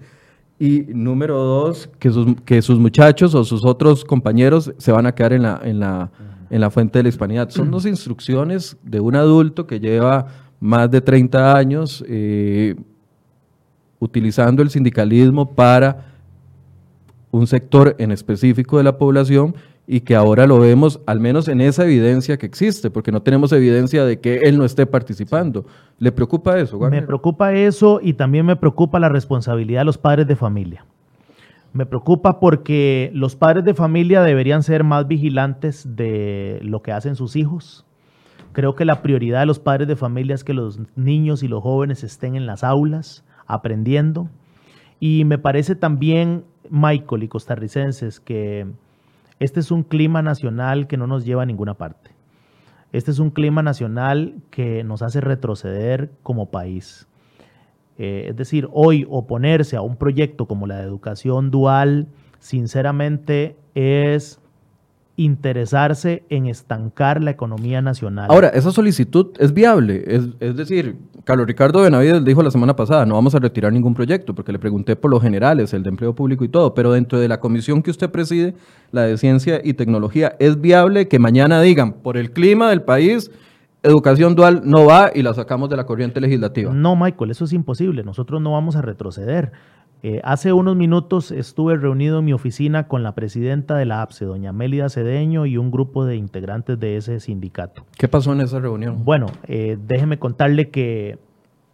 Y número dos, que sus, que sus muchachos o sus otros compañeros se van a quedar en la, en la, en la fuente de la hispanidad. Son dos instrucciones de un adulto que lleva más de 30 años eh, utilizando el sindicalismo para un sector en específico de la población y que ahora lo vemos al menos en esa evidencia que existe, porque no tenemos evidencia de que él no esté participando. ¿Le preocupa eso, Me Wagner? preocupa eso y también me preocupa la responsabilidad de los padres de familia. Me preocupa porque los padres de familia deberían ser más vigilantes de lo que hacen sus hijos. Creo que la prioridad de los padres de familia es que los niños y los jóvenes estén en las aulas aprendiendo. Y me parece también, Michael y costarricenses, que este es un clima nacional que no nos lleva a ninguna parte. Este es un clima nacional que nos hace retroceder como país. Eh, es decir, hoy oponerse a un proyecto como la de educación dual, sinceramente, es interesarse en estancar la economía nacional. Ahora, esa solicitud es viable. Es, es decir, Carlos Ricardo Benavides dijo la semana pasada, no vamos a retirar ningún proyecto, porque le pregunté por los generales, el de empleo público y todo, pero dentro de la comisión que usted preside, la de ciencia y tecnología, ¿es viable que mañana digan, por el clima del país, educación dual no va y la sacamos de la corriente legislativa? No, Michael, eso es imposible. Nosotros no vamos a retroceder. Eh, hace unos minutos estuve reunido en mi oficina con la presidenta de la APSE, doña Mélida Cedeño, y un grupo de integrantes de ese sindicato. ¿Qué pasó en esa reunión? Bueno, eh, déjeme contarle que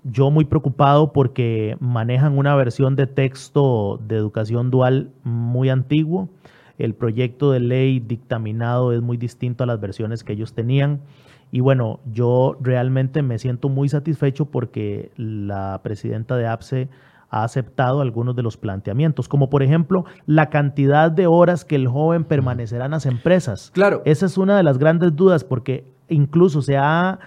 yo muy preocupado porque manejan una versión de texto de educación dual muy antiguo. El proyecto de ley dictaminado es muy distinto a las versiones que ellos tenían. Y bueno, yo realmente me siento muy satisfecho porque la presidenta de APSE ha aceptado algunos de los planteamientos, como por ejemplo la cantidad de horas que el joven permanecerá en las empresas. Claro. Esa es una de las grandes dudas porque incluso se ha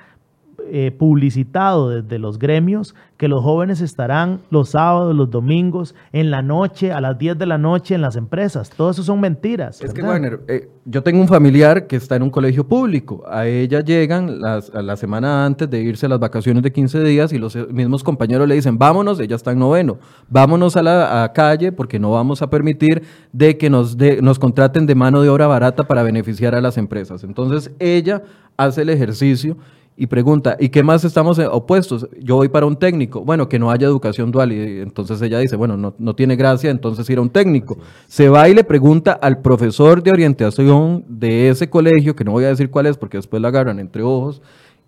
eh, publicitado desde los gremios que los jóvenes estarán los sábados, los domingos, en la noche, a las 10 de la noche en las empresas. Todo eso son mentiras. Es que, Wagner, eh, yo tengo un familiar que está en un colegio público. A ella llegan las, a la semana antes de irse a las vacaciones de 15 días y los mismos compañeros le dicen, vámonos, ella está en noveno, vámonos a la calle porque no vamos a permitir de que nos, de, nos contraten de mano de obra barata para beneficiar a las empresas. Entonces ella hace el ejercicio y pregunta, ¿y qué más estamos opuestos? Yo voy para un técnico, bueno, que no haya educación dual. Y entonces ella dice, bueno, no, no tiene gracia, entonces ir a un técnico. Se va y le pregunta al profesor de orientación de ese colegio, que no voy a decir cuál es porque después la agarran entre ojos,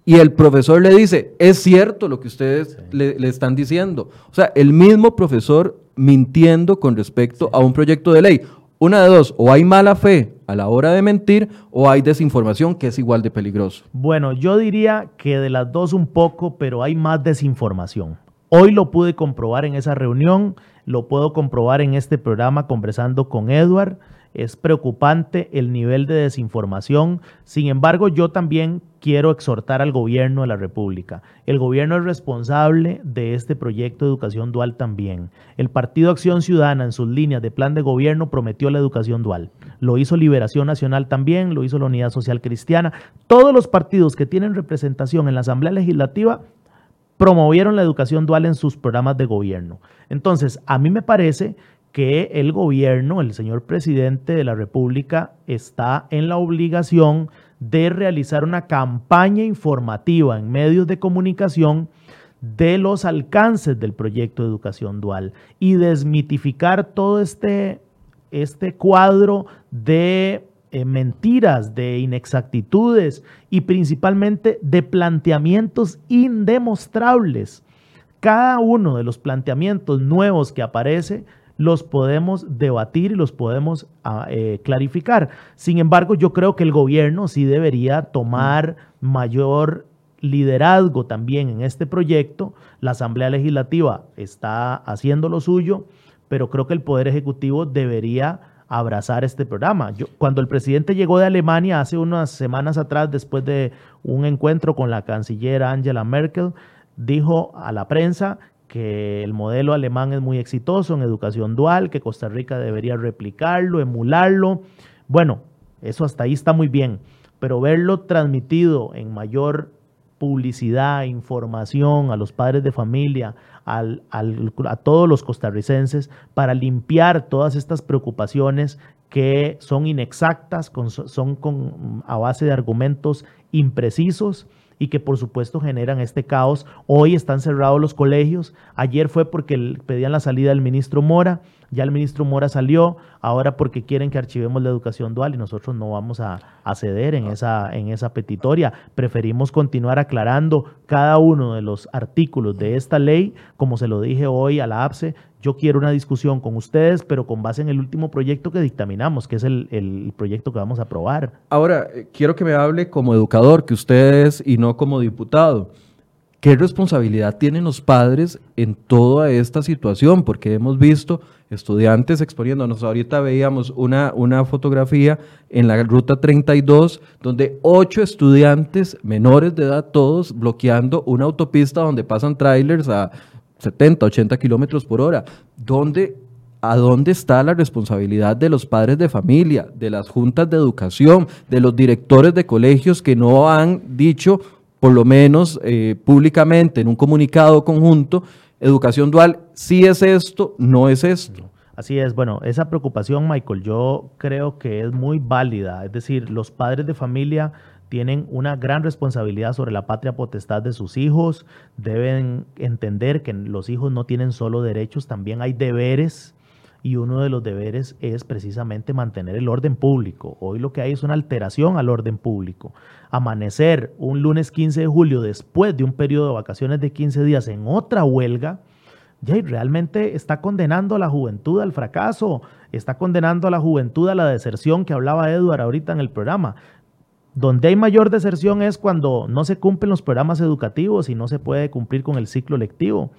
y el profesor le dice, es cierto lo que ustedes le, le, están diciendo. O sea, el mismo profesor mintiendo con respecto a un proyecto de ley. Una de dos, o hay mala fe a la hora de mentir o hay desinformación que es igual de peligroso. Bueno, yo diría que de las dos un poco, pero hay más desinformación. Hoy lo pude comprobar en esa reunión, lo puedo comprobar en este programa conversando con Edward. Es preocupante el nivel de desinformación. Sin embargo, yo también quiero exhortar al gobierno de la República. El gobierno es responsable de este proyecto de educación dual también. El Partido Acción Ciudadana en sus líneas de plan de gobierno prometió la educación dual. Lo hizo Liberación Nacional también, lo hizo la Unidad Social Cristiana. Todos los partidos que tienen representación en la Asamblea Legislativa promovieron la educación dual en sus programas de gobierno. Entonces, a mí me parece que el gobierno, el señor presidente de la República, está en la obligación de realizar una campaña informativa en medios de comunicación de los alcances del proyecto de educación dual y desmitificar todo este, este cuadro de eh, mentiras, de inexactitudes y principalmente de planteamientos indemostrables. Cada uno de los planteamientos nuevos que aparece los podemos debatir y los podemos ah, eh, clarificar. Sin embargo, yo creo que el gobierno sí debería tomar mayor liderazgo también en este proyecto. La Asamblea Legislativa está haciendo lo suyo, pero creo que el Poder Ejecutivo debería abrazar este programa. Cuando el presidente llegó de Alemania hace unas semanas atrás, después de un encuentro con la canciller Angela Merkel, dijo a la prensa que el modelo alemán es muy exitoso en educación dual, que Costa Rica debería replicarlo, emularlo. Bueno, eso hasta ahí está muy bien, pero verlo transmitido en mayor publicidad, información a los padres de familia, al, a todos los costarricenses, para limpiar todas estas preocupaciones que son inexactas, son con, a base de argumentos imprecisos y que por supuesto generan este caos. Hoy están cerrados los colegios. Ayer fue porque pedían la salida del ministro Mora. Ya el ministro Mora salió. Ahora porque quieren que archivemos la educación dual y nosotros no vamos a, a ceder en esa, en esa petitoria. Preferimos continuar aclarando cada uno de los artículos de esta ley. Como se lo dije hoy a la APSE, yo quiero una discusión con ustedes, pero con base en el último proyecto que dictaminamos, que es el, proyecto que vamos a aprobar. Ahora, eh, quiero que me hable como educador, que ustedes y no como diputado. ¿Qué responsabilidad tienen los padres en toda esta situación? Porque hemos visto estudiantes exponiéndonos. Ahorita veíamos una, una fotografía en la ruta 32 donde ocho estudiantes menores de edad, todos bloqueando una autopista donde pasan trailers a 70, 80 kilómetros por hora. ¿Dónde, ¿A dónde está la responsabilidad de los padres de familia, de las juntas de educación, de los directores de colegios que no han dicho, por lo menos eh, públicamente, en un comunicado conjunto, educación dual, si es esto, no es esto? Así es, bueno, esa preocupación, Michael, yo creo que es muy válida. Es decir, los padres de familia tienen una gran responsabilidad sobre la patria potestad de sus hijos, deben entender que los hijos no tienen solo derechos, también hay deberes y uno de los deberes es precisamente mantener el orden público. Hoy lo que hay es una alteración al orden público. Amanecer un lunes 15 de julio después de un periodo de vacaciones de 15 días en otra huelga, ya realmente está condenando a la juventud al fracaso, está condenando a la juventud a la deserción que hablaba Edward ahorita en el programa. Donde hay mayor deserción es cuando no se cumplen los programas educativos y no se puede cumplir con el ciclo lectivo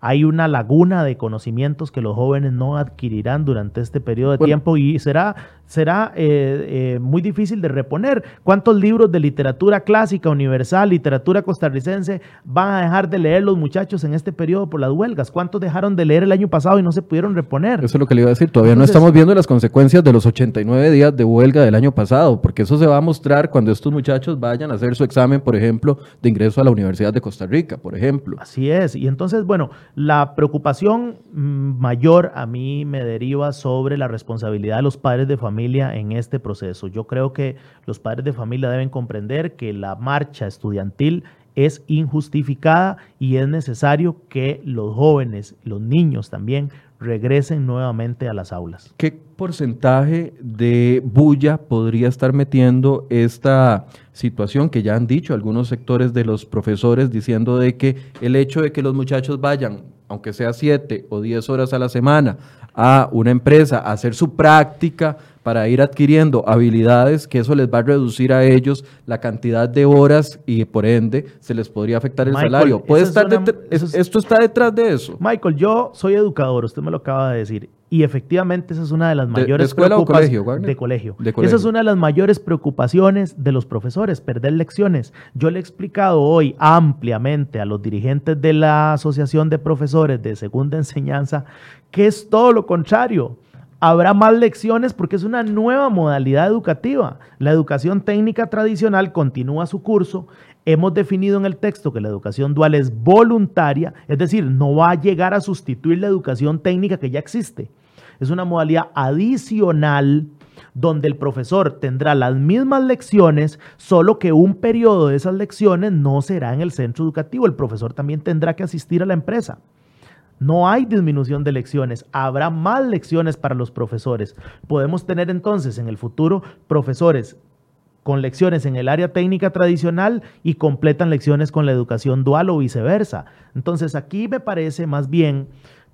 hay una laguna de conocimientos que los jóvenes no adquirirán durante este periodo de tiempo y será, será eh, eh, muy difícil de reponer. ¿Cuántos libros de literatura clásica, universal, literatura costarricense van a dejar de leer los muchachos en este periodo por las huelgas? ¿Cuántos dejaron de leer el año pasado y no se pudieron reponer? Eso es lo que le iba a decir. Todavía no estamos viendo las consecuencias de los 89 días de huelga del año pasado, porque eso se va a mostrar cuando estos muchachos vayan a hacer su examen, por ejemplo, de ingreso a la Universidad de Costa Rica, por ejemplo. Así es. Y entonces, bueno, la preocupación mm, mayor a mí me deriva sobre la responsabilidad de los padres de familia en este proceso. Yo creo que los padres de familia deben comprender que la marcha estudiantil es injustificada y es necesario que los jóvenes, los niños también, regresen nuevamente a las aulas. ¿Qué porcentaje de bulla podría estar metiendo esta situación que ya han dicho algunos sectores de los profesores diciendo de que el hecho de que los muchachos vayan, aunque sea siete o diez horas a la semana, a una empresa a hacer su práctica para ir adquiriendo habilidades, que eso les va a reducir a ellos la cantidad de horas y por ende se les podría afectar el salario. ¿Puede estar ¿Esto está detrás de eso? Michael, yo soy educador, usted me lo acaba de decir, y efectivamente esa es una de las mayores de, escuela o colegio, de colegio. de colegio. Esa es una de las mayores preocupaciones de los profesores, perder lecciones. Yo le he explicado hoy ampliamente a los dirigentes de la Asociación de Profesores de Segunda Enseñanza que es todo lo contrario habrá más lecciones porque es una nueva modalidad educativa. La educación técnica tradicional continúa su curso. Hemos definido en el texto que la educación dual es voluntaria, es decir, no va a llegar a sustituir la educación técnica que ya existe. Es una modalidad adicional donde el profesor tendrá las mismas lecciones, solo que un periodo de esas lecciones no será en el centro educativo. El profesor también tendrá que asistir a la empresa. No hay disminución de lecciones, habrá más lecciones para los profesores. Podemos tener entonces en el futuro profesores con lecciones en el área técnica tradicional y completan lecciones con la educación dual o viceversa. Entonces aquí me parece más bien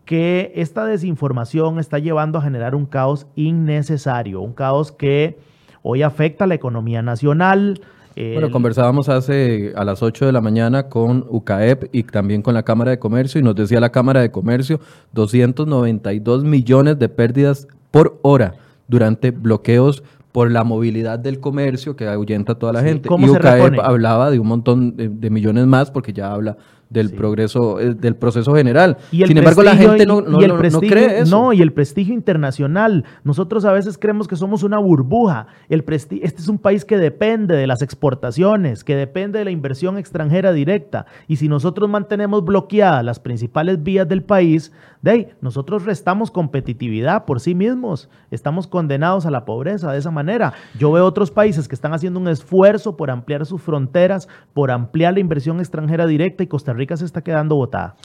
que esta desinformación está llevando a generar un caos innecesario, un caos que hoy afecta a la economía nacional, bueno, conversábamos hace a las 8 de la mañana con UCAEP y también con la Cámara de Comercio y nos decía la Cámara de Comercio 292 millones de pérdidas por hora durante bloqueos por la movilidad del comercio que ahuyenta a toda la gente. y UCAEP hablaba de un montón de, millones más porque ya habla del progreso, eh, del proceso general. Sin embargo, la gente no, no, cree eso. No, y el prestigio internacional. Nosotros a veces creemos que somos una burbuja. El este es un país que depende de las exportaciones, que depende de la inversión extranjera directa. Y si nosotros mantenemos bloqueadas las principales vías del país, de ahí, nosotros restamos competitividad por sí mismos. Estamos condenados a la pobreza de esa manera. Yo veo otros países que están haciendo un esfuerzo por ampliar sus fronteras, por ampliar la inversión extranjera directa y Costa Rica se está quedando votada.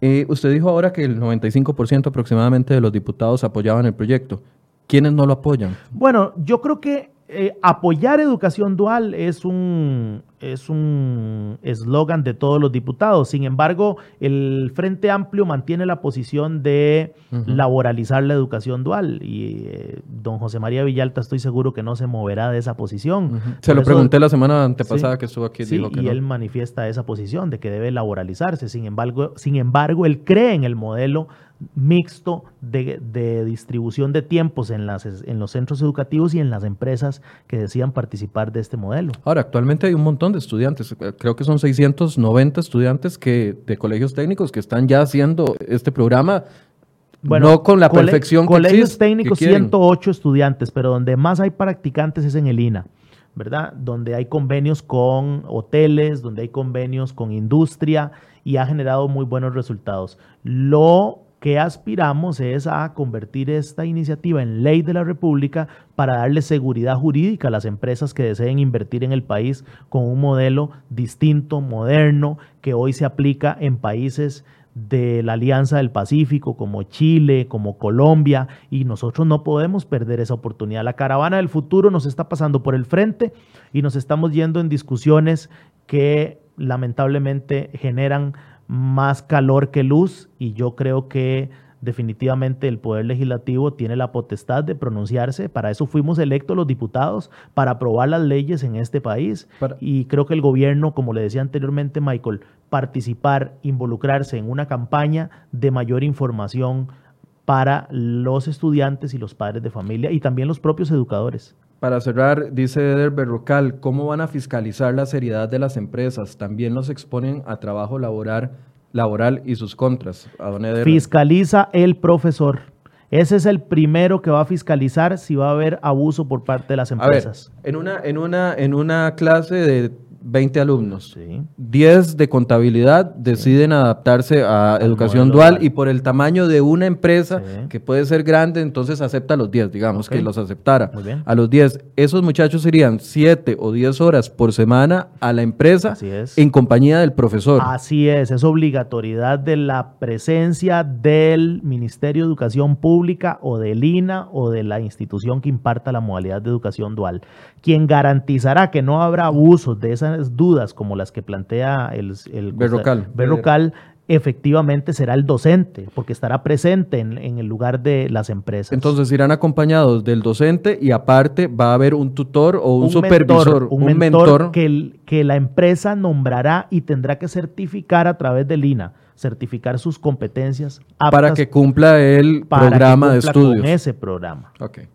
Eh, usted dijo ahora que el 95% aproximadamente de los diputados apoyaban el proyecto. ¿Quiénes no lo apoyan? Bueno, yo creo que eh, apoyar educación dual es un es un eslogan de todos los diputados. Sin embargo, el Frente Amplio mantiene la posición de laboralizar la educación dual y eh, don José María Villalta estoy seguro que no se moverá de esa posición. Se lo pregunté la semana antepasada que estuvo aquí. Sí, y él manifiesta esa posición de que debe laboralizarse. Sin embargo, sin embargo, él cree en el modelo mixto de, distribución de tiempos en, las, en los centros educativos y en las empresas que decían participar de este modelo. Ahora, actualmente hay un montón de estudiantes, creo que son 690 estudiantes que, de colegios técnicos que están ya haciendo este programa bueno, no con la perfección que Colegios técnicos, 108 estudiantes, pero donde más hay practicantes es en el INA, ¿verdad? Donde hay convenios con hoteles, donde hay convenios con industria y ha generado muy buenos resultados. Lo que aspiramos es a convertir esta iniciativa en ley de la República para darle seguridad jurídica a las empresas que deseen invertir en el país con un modelo distinto, moderno, que hoy se aplica en países de la Alianza del Pacífico, como Chile, como Colombia, y nosotros no podemos perder esa oportunidad. La caravana del futuro nos está pasando por el frente y nos estamos yendo en discusiones que lamentablemente generan más calor que luz y yo creo que definitivamente el Poder Legislativo tiene la potestad de pronunciarse. Para eso fuimos electos los diputados, para aprobar las leyes en este país. Y creo que el gobierno, como le decía anteriormente Michael, participar, involucrarse en una campaña de mayor información para los estudiantes y los padres de familia y también los propios educadores. Para cerrar, dice Eder Berrocal, ¿cómo van a fiscalizar la seriedad de las empresas? También los exponen a trabajo laboral, laboral y sus contras. Fiscaliza el profesor. Ese es el primero que va a fiscalizar si va a haber abuso por parte de las empresas. en, una, en, una, en una clase de 20 alumnos. 10 de contabilidad deciden adaptarse a educación dual y por el tamaño de una empresa que puede ser grande, entonces acepta a los 10, digamos que los aceptara. A los 10, esos muchachos irían 7 o 10 horas por semana a la empresa en compañía del profesor. Así es, es obligatoriedad de la presencia del Ministerio de Educación Pública o del INA o de la institución que imparta la modalidad de educación dual. Quien garantizará que no habrá abusos de esa dudas como las que plantea el, el Berrocal, efectivamente será el docente, porque estará presente en, el lugar de las empresas. Entonces irán acompañados del docente y aparte va a haber un tutor o un, supervisor, un, mentor, que, que la empresa nombrará y tendrá que certificar a través del INA certificar sus competencias para que cumpla el programa de estudios. Con ese programa. Okay.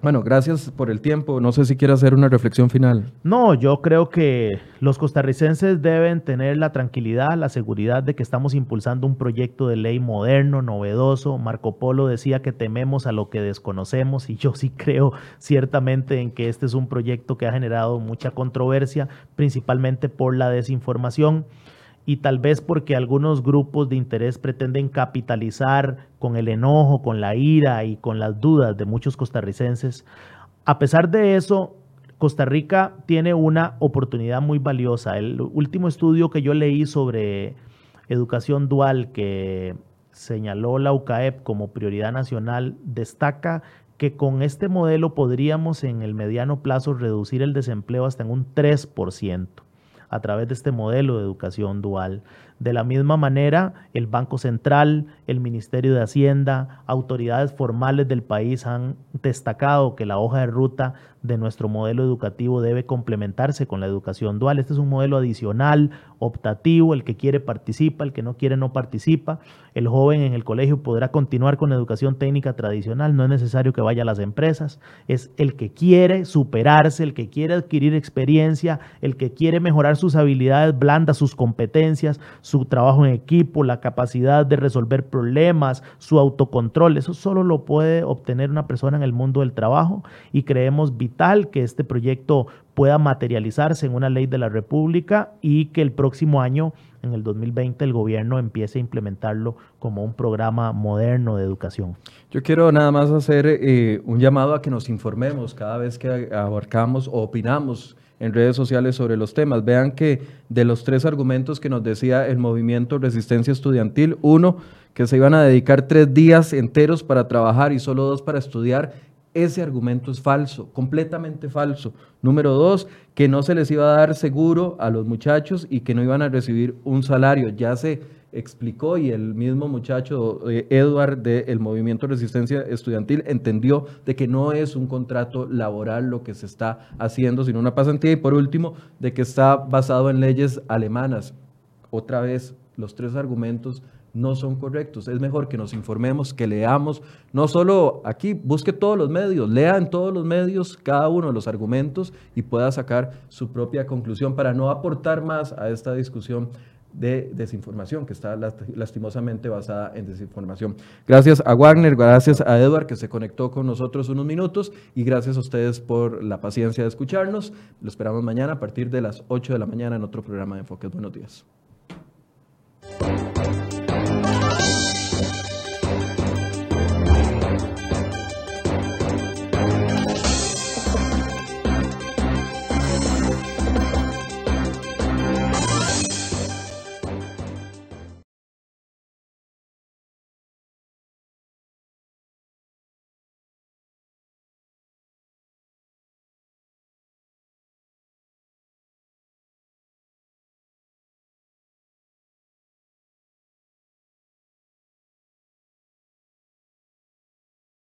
Bueno, gracias por el tiempo. No sé si quiere hacer una reflexión final. No, yo creo que los costarricenses deben tener la tranquilidad, la seguridad de que estamos impulsando un proyecto de ley moderno, novedoso. Marco Polo decía que tememos a lo que desconocemos y yo sí creo ciertamente en que este es un proyecto que ha generado mucha controversia, principalmente por la desinformación y tal vez porque algunos grupos de interés pretenden capitalizar con el enojo, con la ira y con las dudas de muchos costarricenses. A pesar de eso, Costa Rica tiene una oportunidad muy valiosa. El último estudio que yo leí sobre educación dual que señaló la UCAEP como prioridad nacional destaca que con este modelo podríamos en el mediano plazo reducir el desempleo hasta en un 3% a través de este modelo de educación dual. De la misma manera, el Banco Central, el Ministerio de Hacienda, autoridades formales del país han destacado que la hoja de ruta de nuestro modelo educativo debe complementarse con la educación dual. Este es un modelo adicional, optativo, el que quiere participa, el que no quiere no participa. El joven en el colegio podrá continuar con educación técnica tradicional, no es necesario que vaya a las empresas, es el que quiere superarse, el que quiere adquirir experiencia, el que quiere mejorar sus habilidades blandas, sus competencias, su trabajo en equipo, la capacidad de resolver problemas, su autocontrol. Eso solo lo puede obtener una persona en el mundo del trabajo y creemos vital que este proyecto pueda materializarse en una ley de la República y que el próximo año, en el 2020, el gobierno empiece a implementarlo como un programa moderno de educación. Yo quiero nada más hacer eh, un llamado a que nos informemos cada vez que abarcamos o opinamos en redes sociales sobre los temas. Vean que de los tres argumentos que nos decía el movimiento Resistencia Estudiantil, uno, que se iban a dedicar tres días enteros para trabajar y solo dos para estudiar, ese argumento es falso, completamente falso. Número dos, que no se les iba a dar seguro a los muchachos y que no iban a recibir un salario. Ya se explicó y el mismo muchacho eh, Edward del Movimiento Resistencia Estudiantil entendió de que no es un contrato laboral lo que se está haciendo, sino una pasantía. Y por último, de que está basado en leyes alemanas. Otra vez, los tres argumentos no son correctos. Es mejor que nos informemos, que leamos, no solo aquí, busque todos los medios, lea en todos los medios cada uno de los argumentos y pueda sacar su propia conclusión para no aportar más a esta discusión de desinformación, que está lastimosamente basada en desinformación. Gracias a Wagner, gracias a Edward que se conectó con nosotros unos minutos y gracias a ustedes por la paciencia de escucharnos. Lo esperamos mañana a partir de las 8 de la mañana en otro programa de Enfoques. Buenos días.